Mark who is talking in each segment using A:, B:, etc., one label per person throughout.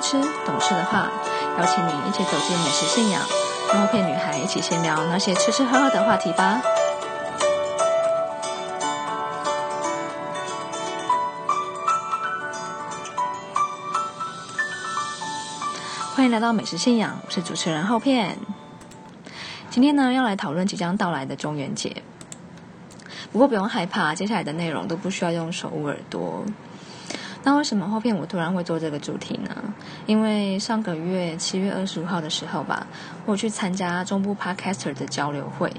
A: 吃、懂吃的话，邀请你一起走进美食信仰，跟后片女孩一起闲聊那些吃吃喝喝的话题吧。欢迎来到美食信仰，我是主持人后片。今天呢，要来讨论即将到来的中元节。不过不用害怕，接下来的内容都不需要用手捂耳朵。那为什么后片我突然会做这个主题呢？因为上个月七月二十五号的时候吧，我去参加中部 Podcaster 的交流会。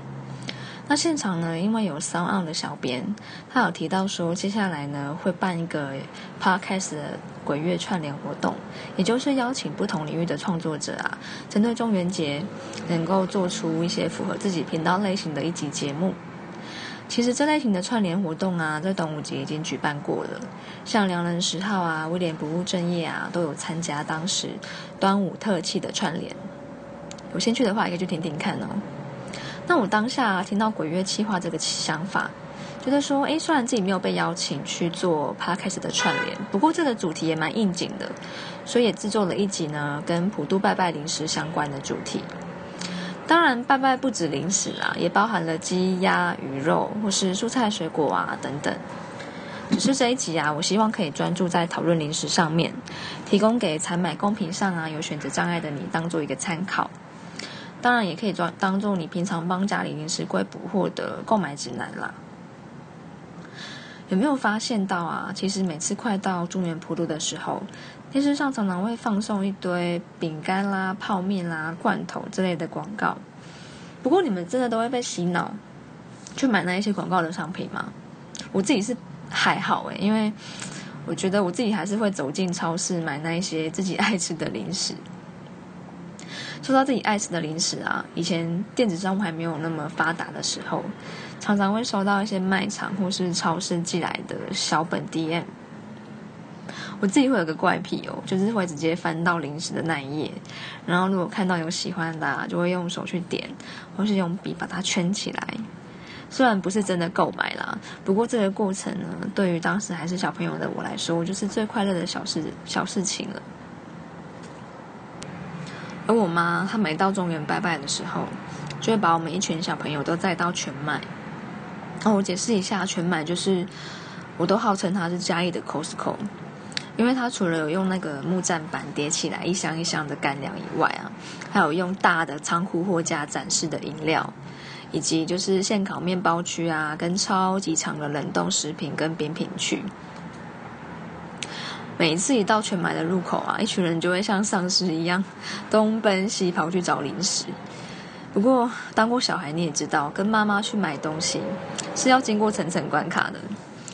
A: 那现场呢，因为有 Sound On 的小编，他有提到说，接下来呢会办一个 Podcast 的鬼月串联活动，也就是邀请不同领域的创作者啊，针对中元节能够做出一些符合自己频道类型的一集节目。其实这类型的串联活动啊，在端午节已经举办过了，像良人十号啊、威廉不务正业啊，都有参加当时端午特辑的串联。有兴趣的话，可以去听听看哦。那我当下听到鬼月企划这个想法，觉得说，哎，虽然自己没有被邀请去做 podcast 的串联，不过这个主题也蛮应景的，所以也制作了一集呢，跟普渡拜拜零食相关的主题。当然，拜拜不止零食啊，也包含了鸡、鸭、鱼肉，或是蔬菜、水果啊等等。只是这一集啊，我希望可以专注在讨论零食上面，提供给采买公屏上啊有选择障碍的你当做一个参考。当然，也可以装当做你平常帮家里零食柜补货的购买指南啦。有没有发现到啊？其实每次快到中原普渡的时候，电视上常常会放送一堆饼干啦、泡面啦、罐头之类的广告。不过你们真的都会被洗脑去买那一些广告的商品吗？我自己是还好诶，因为我觉得我自己还是会走进超市买那一些自己爱吃的零食。说到自己爱吃的零食啊，以前电子商务还没有那么发达的时候。常常会收到一些卖场或是超市寄来的小本 DM，我自己会有个怪癖哦，就是会直接翻到零食的那一页，然后如果看到有喜欢的，就会用手去点，或是用笔把它圈起来。虽然不是真的购买啦，不过这个过程呢，对于当时还是小朋友的我来说，就是最快乐的小事小事情了。而我妈她每到中原拜拜的时候，就会把我们一群小朋友都带到全麦。那我解释一下，全买就是，我都号称它是嘉义的 Costco，因为它除了有用那个木栈板叠起来一箱一箱的干粮以外啊，还有用大的仓库货架展示的饮料，以及就是现烤面包区啊，跟超级长的冷冻食品跟扁品区。每一次一到全买的入口啊，一群人就会像丧尸一样东奔西跑去找零食。不过，当过小孩你也知道，跟妈妈去买东西是要经过层层关卡的。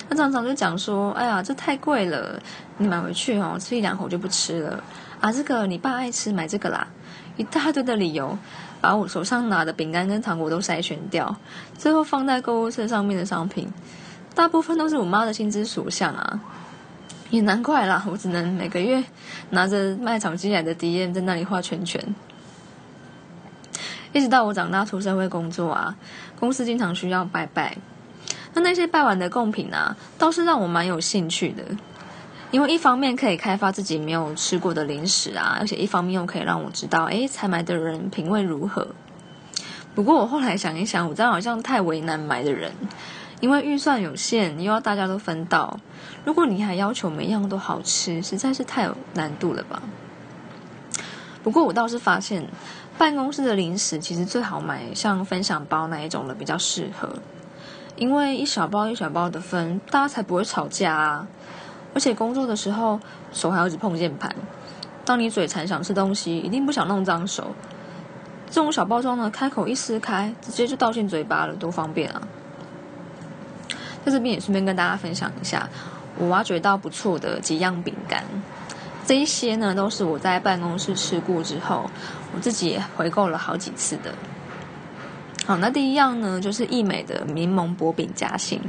A: 他常常就讲说：“哎呀，这太贵了，你买回去哦，吃一两口就不吃了。啊，这个你爸爱吃，买这个啦。”一大堆的理由，把我手上拿的饼干跟糖果都筛选掉，最后放在购物车上面的商品，大部分都是我妈的心之所向啊。也难怪啦，我只能每个月拿着卖场寄来的 DM 在那里画圈圈。一直到我长大出社会工作啊，公司经常需要拜拜，那那些拜完的贡品啊，倒是让我蛮有兴趣的，因为一方面可以开发自己没有吃过的零食啊，而且一方面又可以让我知道，哎，采买的人品味如何。不过我后来想一想，我这样好像太为难买的人，因为预算有限，又要大家都分到，如果你还要求每样都好吃，实在是太有难度了吧。不过我倒是发现。办公室的零食其实最好买像分享包那一种的比较适合，因为一小包一小包的分，大家才不会吵架啊。而且工作的时候手还要一直碰键盘，当你嘴馋想吃东西，一定不想弄脏手。这种小包装呢，开口一撕开，直接就倒进嘴巴了，多方便啊！在这边也顺便跟大家分享一下，我挖掘到不错的几样饼干。这一些呢，都是我在办公室吃过之后，我自己也回购了好几次的。好，那第一样呢，就是益美的柠檬薄饼夹心，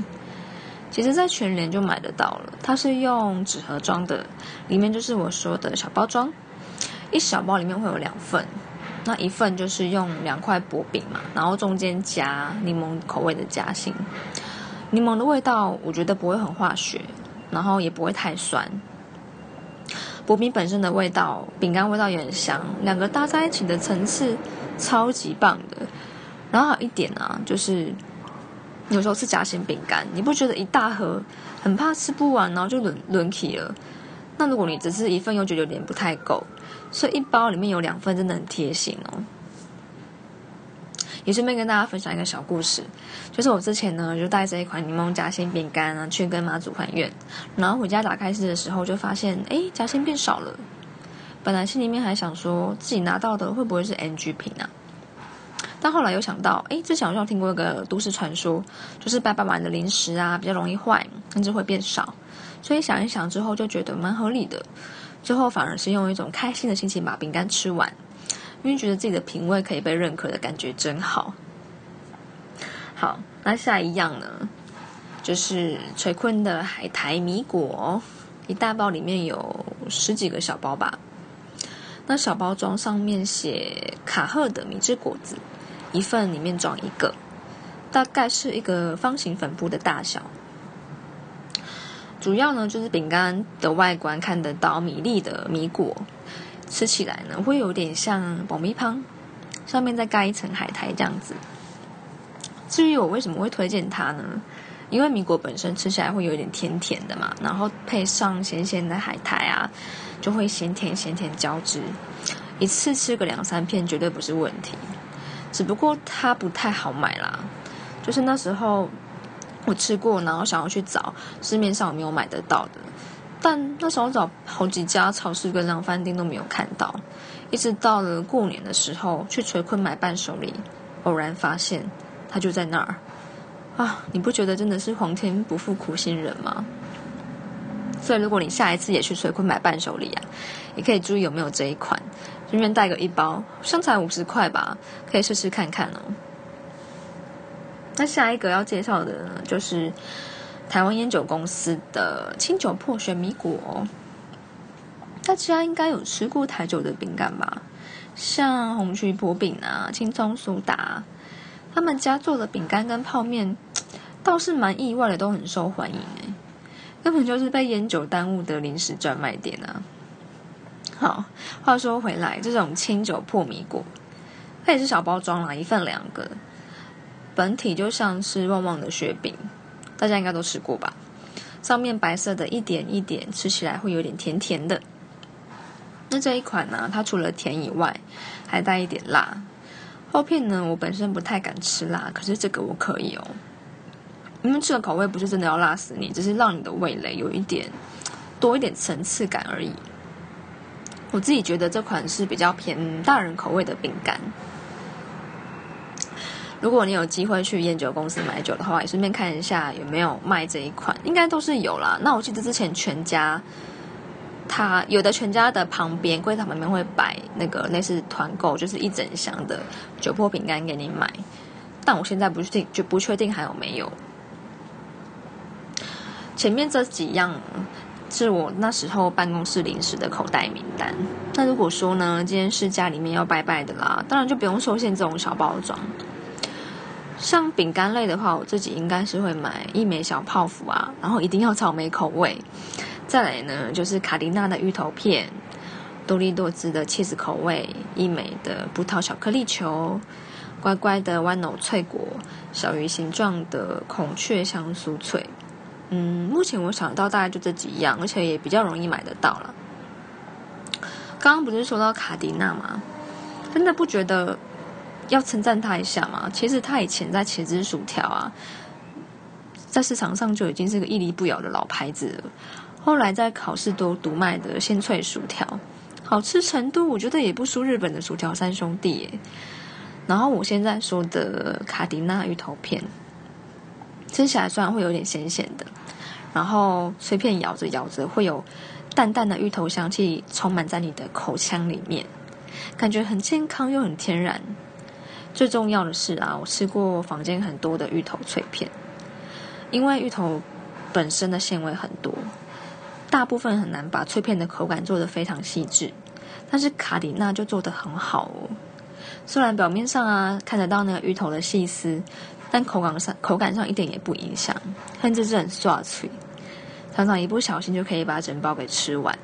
A: 其实在全联就买得到了。它是用纸盒装的，里面就是我说的小包装，一小包里面会有两份，那一份就是用两块薄饼嘛，然后中间夹柠檬口味的夹心。柠檬的味道我觉得不会很化学，然后也不会太酸。薄饼本身的味道，饼干味道也很香，两个搭在一起的层次超级棒的。然后有一点啊，就是有时候吃夹心饼干，你不觉得一大盒很怕吃不完，然后就轮轮起了？那如果你只吃一份，又觉得有点不太够，所以一包里面有两份，真的很贴心哦。也顺便跟大家分享一个小故事，就是我之前呢就带着一款柠檬夹心饼干啊去跟妈祖还愿，然后回家打开吃的时候就发现，哎，夹心变少了。本来心里面还想说自己拿到的会不会是 NG 品啊？但后来又想到，哎，之前好像听过一个都市传说，就是拜拜完的零食啊比较容易坏，甚至会变少。所以想一想之后就觉得蛮合理的，最后反而是用一种开心的心情把饼干吃完。因为觉得自己的品味可以被认可的感觉真好。好，那下一样呢，就是垂坤的海苔米果，一大包里面有十几个小包吧。那小包装上面写卡赫的米汁果子，一份里面装一个，大概是一个方形粉布的大小。主要呢就是饼干的外观看得到米粒的米果。吃起来呢，会有点像爆米汤，上面再盖一层海苔这样子。至于我为什么会推荐它呢？因为米果本身吃起来会有点甜甜的嘛，然后配上咸咸的海苔啊，就会咸甜咸甜交织，一次吃个两三片绝对不是问题。只不过它不太好买啦，就是那时候我吃过，然后想要去找市面上有没有买得到的。但那时候找好几家超市跟量饭店都没有看到，一直到了过年的时候去垂坤买伴手礼，偶然发现它就在那儿啊！你不觉得真的是皇天不负苦心人吗？所以如果你下一次也去垂坤买伴手礼啊，也可以注意有没有这一款，顺便带个一包，香才五十块吧，可以试试看看哦。那下一个要介绍的呢就是。台湾烟酒公司的清酒破雪米果，大家应该有吃过台酒的饼干吧？像红曲薄饼啊、青葱苏打，他们家做的饼干跟泡面倒是蛮意外的，都很受欢迎哎，根本就是被烟酒耽误的临时专卖店啊！好，话说回来，这种清酒破米果，它也是小包装啦，一份两个，本体就像是旺旺的雪饼。大家应该都吃过吧？上面白色的一点一点，吃起来会有点甜甜的。那这一款呢，它除了甜以外，还带一点辣。厚片呢，我本身不太敢吃辣，可是这个我可以哦。因为这个口味不是真的要辣死你，只是让你的味蕾有一点多一点层次感而已。我自己觉得这款是比较偏大人口味的饼干。如果你有机会去烟酒公司买酒的话，也顺便看一下有没有卖这一款，应该都是有啦。那我记得之前全家，它有的全家的旁边柜台旁边会摆那个类似团购，就是一整箱的酒粕饼干给你买。但我现在不确定，就不确定还有没有。前面这几样是我那时候办公室临时的口袋名单。那如果说呢，今天是家里面要拜拜的啦，当然就不用受限这种小包装。像饼干类的话，我自己应该是会买一枚小泡芙啊，然后一定要草莓口味。再来呢，就是卡迪娜的芋头片，多利多滋的茄子口味，一枚的葡萄巧克力球，乖乖的豌豆脆果，小鱼形状的孔雀香酥脆。嗯，目前我想到大概就这几样，而且也比较容易买得到了。刚刚不是说到卡迪娜吗？真的不觉得？要称赞他一下嘛？其实他以前在茄子薯条啊，在市场上就已经是个屹立不摇的老牌子了。后来在考试都独卖的鲜脆薯条，好吃程度我觉得也不输日本的薯条三兄弟。然后我现在说的卡迪娜芋头片，吃起来虽然会有点咸咸的，然后碎片咬着咬着会有淡淡的芋头香气充满在你的口腔里面，感觉很健康又很天然。最重要的是啊，我吃过坊间很多的芋头脆片，因为芋头本身的纤维很多，大部分很难把脆片的口感做得非常细致，但是卡迪娜就做得很好哦。虽然表面上啊看得到那个芋头的细丝，但口感上口感上一点也不影响，甚至是很刷脆，常常一不小心就可以把整包给吃完。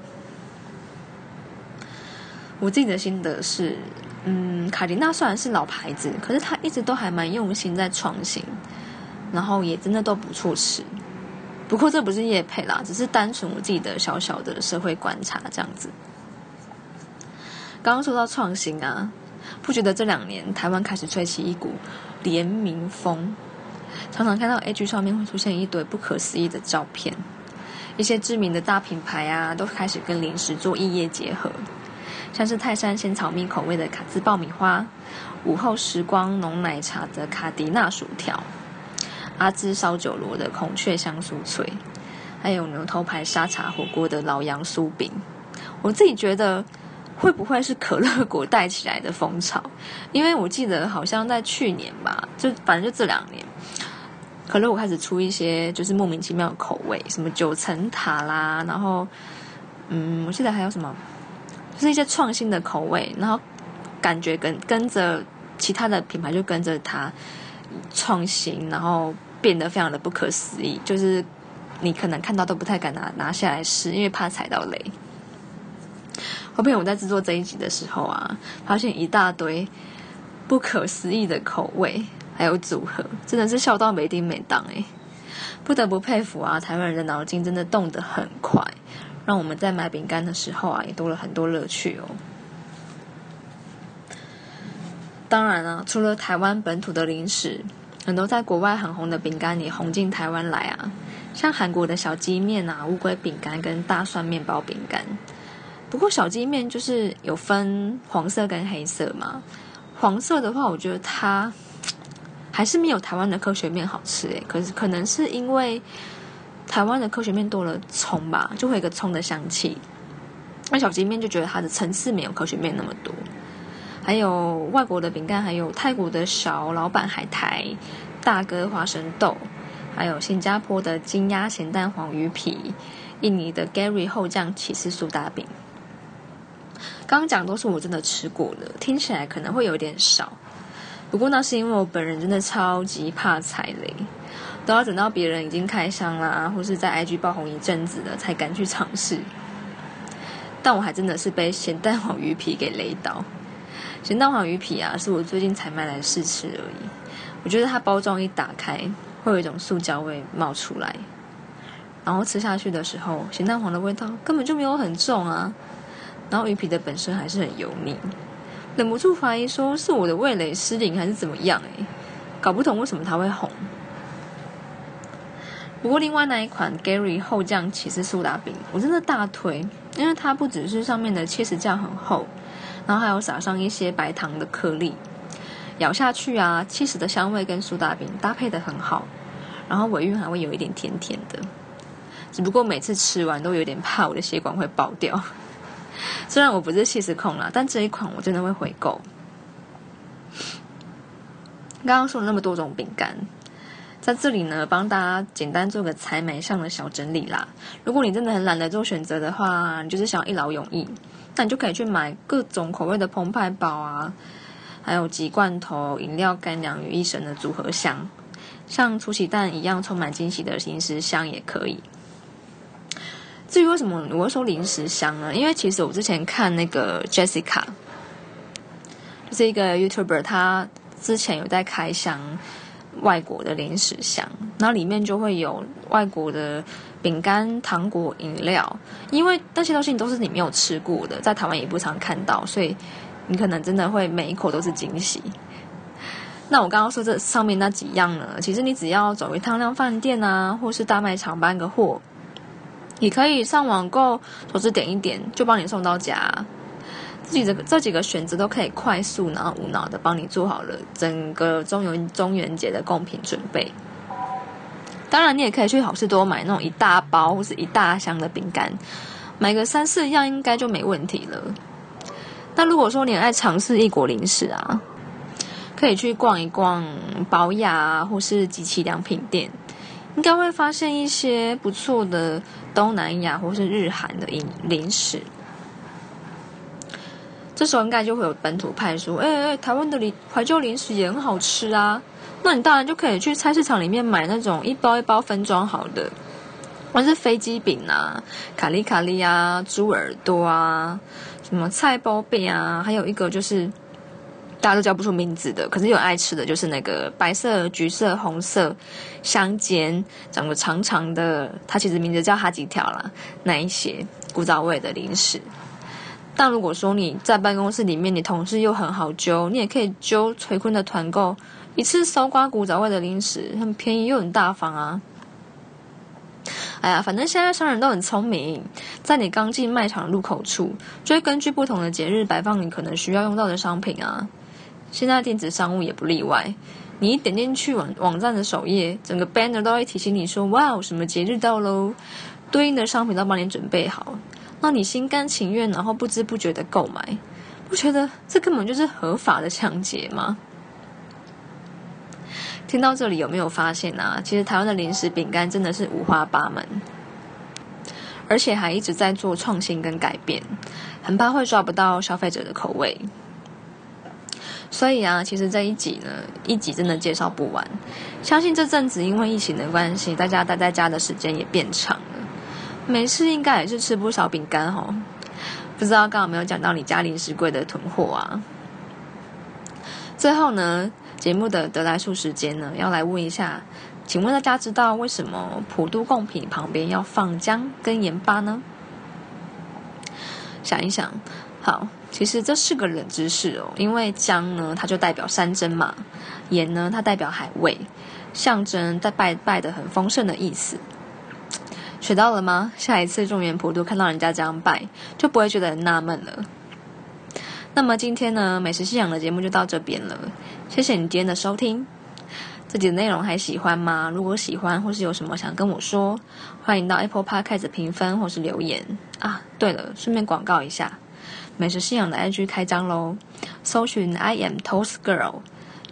A: 我自己的心得是，嗯，卡迪娜虽然是老牌子，可是它一直都还蛮用心在创新，然后也真的都不错吃。不过这不是叶配啦，只是单纯我自己的小小的社会观察这样子。刚刚说到创新啊，不觉得这两年台湾开始吹起一股联名风，常常看到 A G 上面会出现一堆不可思议的照片，一些知名的大品牌啊都开始跟零食做异业结合。像是泰山鲜草蜜口味的卡兹爆米花，午后时光浓奶茶的卡迪娜薯条，阿兹烧酒螺的孔雀香酥脆，还有牛头牌沙茶火锅的老杨酥饼。我自己觉得，会不会是可乐果带起来的风潮？因为我记得好像在去年吧，就反正就这两年，可乐果开始出一些就是莫名其妙的口味，什么九层塔啦，然后嗯，我记得还有什么。是一些创新的口味，然后感觉跟跟着其他的品牌就跟着它创新，然后变得非常的不可思议。就是你可能看到都不太敢拿拿下来试，因为怕踩到雷。后面我在制作这一集的时候啊，发现一大堆不可思议的口味还有组合，真的是笑到没丁没当诶，不得不佩服啊，台湾人的脑筋真的动得很快。让我们在买饼干的时候啊，也多了很多乐趣哦。当然了，除了台湾本土的零食，很多在国外很红的饼干也红进台湾来啊。像韩国的小鸡面啊、乌龟饼干跟大蒜面包饼干。不过小鸡面就是有分黄色跟黑色嘛。黄色的话，我觉得它还是没有台湾的科学面好吃诶。可是可能是因为。台湾的科学面多了葱吧，就会有一个葱的香气。那小鸡面就觉得它的层次没有科学面那么多。还有外国的饼干，还有泰国的小老板海苔、大哥花生豆，还有新加坡的金鸭咸蛋黄鱼皮、印尼的 Gary 厚酱起司苏打饼。刚刚讲都是我真的吃过的，听起来可能会有点少。不过那是因为我本人真的超级怕踩雷。都要等到别人已经开箱啦，或是在 IG 爆红一阵子了，才敢去尝试。但我还真的是被咸蛋黄鱼皮给雷到。咸蛋黄鱼皮啊，是我最近才买来试吃而已。我觉得它包装一打开，会有一种塑胶味冒出来，然后吃下去的时候，咸蛋黄的味道根本就没有很重啊。然后鱼皮的本身还是很油腻，忍不住怀疑说是我的味蕾失灵还是怎么样？诶，搞不懂为什么它会红。不过，另外那一款 Gary 厚酱起司苏打饼，我真的大推，因为它不只是上面的切实酱很厚，然后还有撒上一些白糖的颗粒，咬下去啊，切实的香味跟苏打饼搭配的很好，然后尾韵还会有一点甜甜的。只不过每次吃完都有点怕我的血管会爆掉。虽然我不是气实控啦，但这一款我真的会回购。刚刚说了那么多种饼干。在这里呢，帮大家简单做个采买上的小整理啦。如果你真的很懒得做选择的话，你就是想一劳永逸，那你就可以去买各种口味的澎湃堡啊，还有集罐头、饮料干粮于一身的组合箱，像出奇蛋一样充满惊喜的零食箱也可以。至于为什么我会说零食箱呢？因为其实我之前看那个 Jessica，就是一个 YouTuber，他之前有在开箱。外国的零食箱，然后里面就会有外国的饼干、糖果、饮料，因为那些东西都是你没有吃过的，在台湾也不常看到，所以你可能真的会每一口都是惊喜。那我刚刚说这上面那几样呢，其实你只要走一趟量饭店啊，或是大卖场搬个货，你可以上网购，手指点一点就帮你送到家。自己这个这几个选择都可以快速然后无脑的帮你做好了整个中元中元节的贡品准备。当然，你也可以去好事多买那种一大包或是一大箱的饼干，买个三四样应该就没问题了。那如果说你爱尝试异国零食啊，可以去逛一逛宝雅或是机器良品店，应该会发现一些不错的东南亚或是日韩的饮零食。这时候应该就会有本土派说：“哎哎，台湾的零怀旧零食也很好吃啊！”那你当然就可以去菜市场里面买那种一包一包分装好的，或是飞机饼啊、卡利卡利啊、猪耳朵啊、什么菜包饼啊，还有一个就是大家都叫不出名字的，可是有爱吃的就是那个白色、橘色、红色香煎，长得长长的，它其实名字叫哈吉条啦，那一些古早味的零食。但如果说你在办公室里面，你同事又很好揪，你也可以揪崔坤的团购，一次搜刮古早味的零食，很便宜又很大方啊。哎呀，反正现在商人都很聪明，在你刚进卖场入口处，就会根据不同的节日摆放你可能需要用到的商品啊。现在电子商务也不例外，你一点进去网网站的首页，整个 banner 都会提醒你说：“哇，什么节日到喽！”对应的商品都帮你准备好，让你心甘情愿，然后不知不觉的购买，不觉得这根本就是合法的抢劫吗？听到这里有没有发现啊？其实台湾的零食饼干真的是五花八门，而且还一直在做创新跟改变，很怕会抓不到消费者的口味。所以啊，其实这一集呢，一集真的介绍不完。相信这阵子因为疫情的关系，大家待在家的时间也变长，没事应该也是吃不少饼干哦。不知道刚好没有讲到你家零食柜的囤货啊？最后呢？节目的得来速时间呢，要来问一下，请问大家知道为什么普渡贡品旁边要放姜跟盐巴呢？想一想，好，其实这是个冷知识哦。因为姜呢，它就代表山珍嘛；盐呢，它代表海味，象征在拜拜的很丰盛的意思。学到了吗？下一次中元普渡看到人家这样拜，就不会觉得很纳闷了。那么今天呢，美食信仰的节目就到这边了。谢谢你今天的收听，自己的内容还喜欢吗？如果喜欢，或是有什么想跟我说，欢迎到 Apple Podcast 评分或是留言啊。对了，顺便广告一下，美食信仰的 IG 开张喽，搜寻 I am Toast Girl，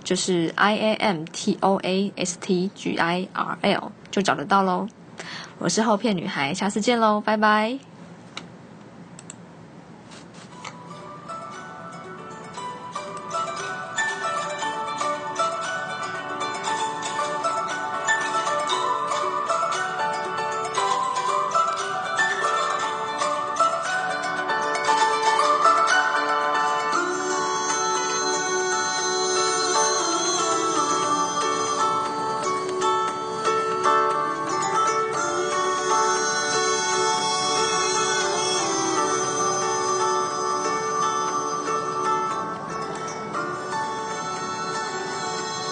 A: 就是 I A M T O A S T G I R L，就找得到喽。我是后片女孩，下次见喽，拜拜。